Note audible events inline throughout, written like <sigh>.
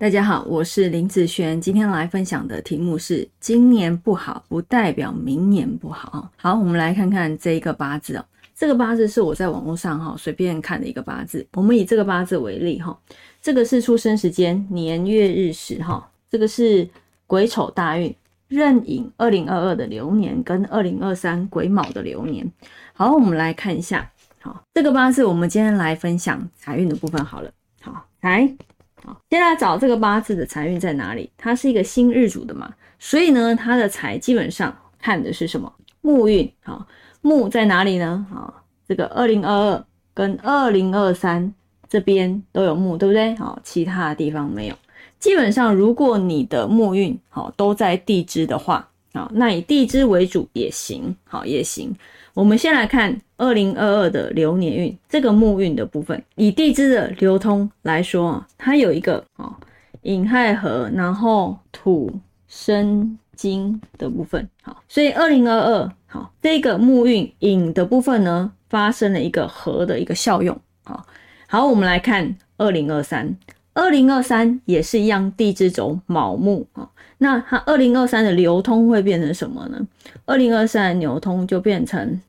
大家好，我是林子璇，今天来分享的题目是：今年不好，不代表明年不好。好，我们来看看这一个八字哦。这个八字是我在网络上哈随便看的一个八字。我们以这个八字为例哈，这个是出生时间年月日时哈，这个是癸丑大运壬寅二零二二的流年跟二零二三癸卯的流年。好，我们来看一下，好，这个八字我们今天来分享财运的部分好了。好，来。好，先来找这个八字的财运在哪里？它是一个新日主的嘛，所以呢，它的财基本上看的是什么？木运。好，木在哪里呢？好，这个二零二二跟二零二三这边都有木，对不对？好，其他的地方没有。基本上，如果你的木运好都在地支的话，好，那以地支为主也行，好也行。我们先来看二零二二的流年运，这个木运的部分，以地支的流通来说啊，它有一个啊寅亥合，然后土生金的部分，好，所以二零二二好这个木运寅的部分呢，发生了一个合的一个效用，好，好，我们来看二零二三，二零二三也是一样，地支走卯木啊。那它二零二三的流通会变成什么呢？二零二三的流通就变成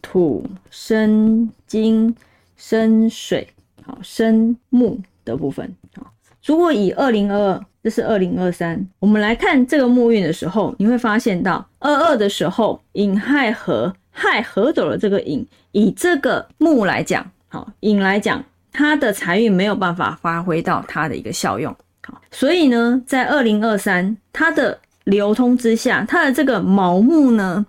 土生金生水，好生木的部分。好，如果以二零二二，这是二零二三，我们来看这个木运的时候，你会发现到二二的时候，寅亥合，亥合走了这个寅，以这个木来讲，好寅来讲，它的财运没有办法发挥到它的一个效用。好，所以呢，在二零二三它的流通之下，它的这个卯木呢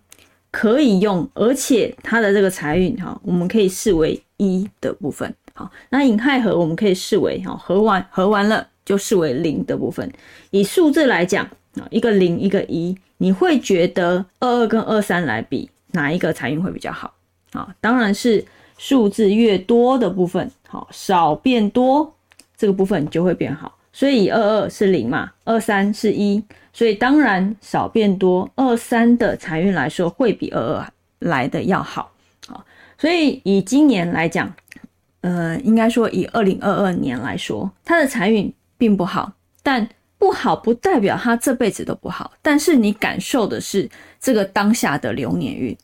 可以用，而且它的这个财运哈，我们可以视为一的部分。好，那寅亥合我们可以视为哈，合完合完了就视为零的部分。以数字来讲啊，一个零一个一，你会觉得二二跟二三来比，哪一个财运会比较好？啊，当然是数字越多的部分，好少变多这个部分就会变好。所以二二是零嘛，二三是一，所以当然少变多，二三的财运来说会比二二来的要好，好，所以以今年来讲，呃，应该说以二零二二年来说，他的财运并不好，但不好不代表他这辈子都不好，但是你感受的是这个当下的流年运，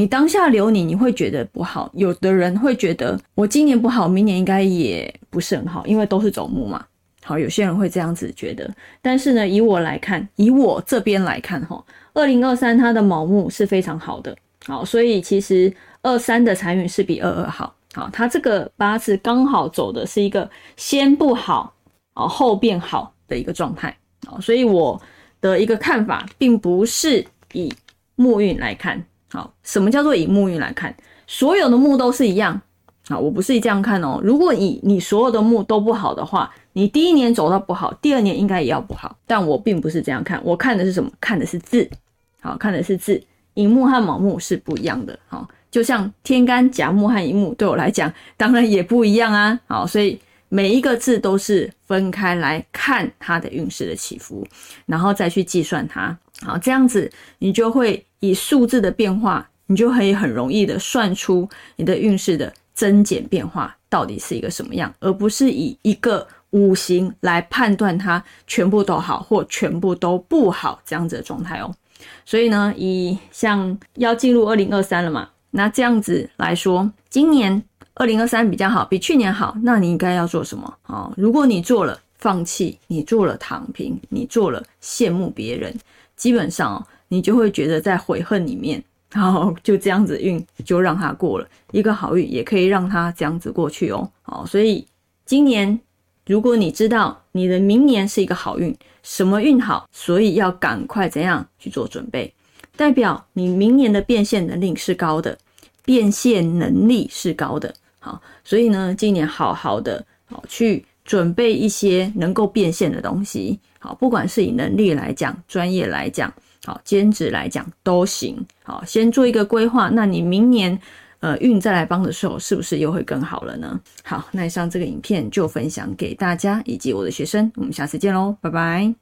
你当下留你你会觉得不好，有的人会觉得我今年不好，明年应该也不是很好，因为都是走木嘛。好，有些人会这样子觉得，但是呢，以我来看，以我这边来看，哈，二零二三它的卯木是非常好的，好，所以其实二三的财运是比二二好，好，它这个八字刚好走的是一个先不好，哦，后变好的一个状态，好，所以我的一个看法，并不是以木运来看，好，什么叫做以木运来看？所有的木都是一样。啊，我不是这样看哦。如果以你所有的木都不好的话，你第一年走到不好，第二年应该也要不好。但我并不是这样看，我看的是什么？看的是字，好看的是字。寅木和卯木是不一样的，好，就像天干甲木和乙木对我来讲，当然也不一样啊。好，所以每一个字都是分开来看它的运势的起伏，然后再去计算它。好，这样子你就会以数字的变化，你就可以很容易的算出你的运势的。增减变化到底是一个什么样，而不是以一个五行来判断它全部都好或全部都不好这样子的状态哦。所以呢，以像要进入二零二三了嘛，那这样子来说，今年二零二三比较好，比去年好，那你应该要做什么好？如果你做了放弃，你做了躺平，你做了羡慕别人，基本上你就会觉得在悔恨里面。然后 <laughs> 就这样子运就让它过了一个好运，也可以让它这样子过去哦。好，所以今年如果你知道你的明年是一个好运，什么运好，所以要赶快怎样去做准备，代表你明年的变现能力是高的，变现能力是高的。好，所以呢，今年好好的好去准备一些能够变现的东西。好，不管是以能力来讲，专业来讲。好，兼职来讲都行。好，先做一个规划，那你明年呃运再来帮的时候，是不是又会更好了呢？好，那以上这个影片就分享给大家以及我的学生，我们下次见喽，拜拜。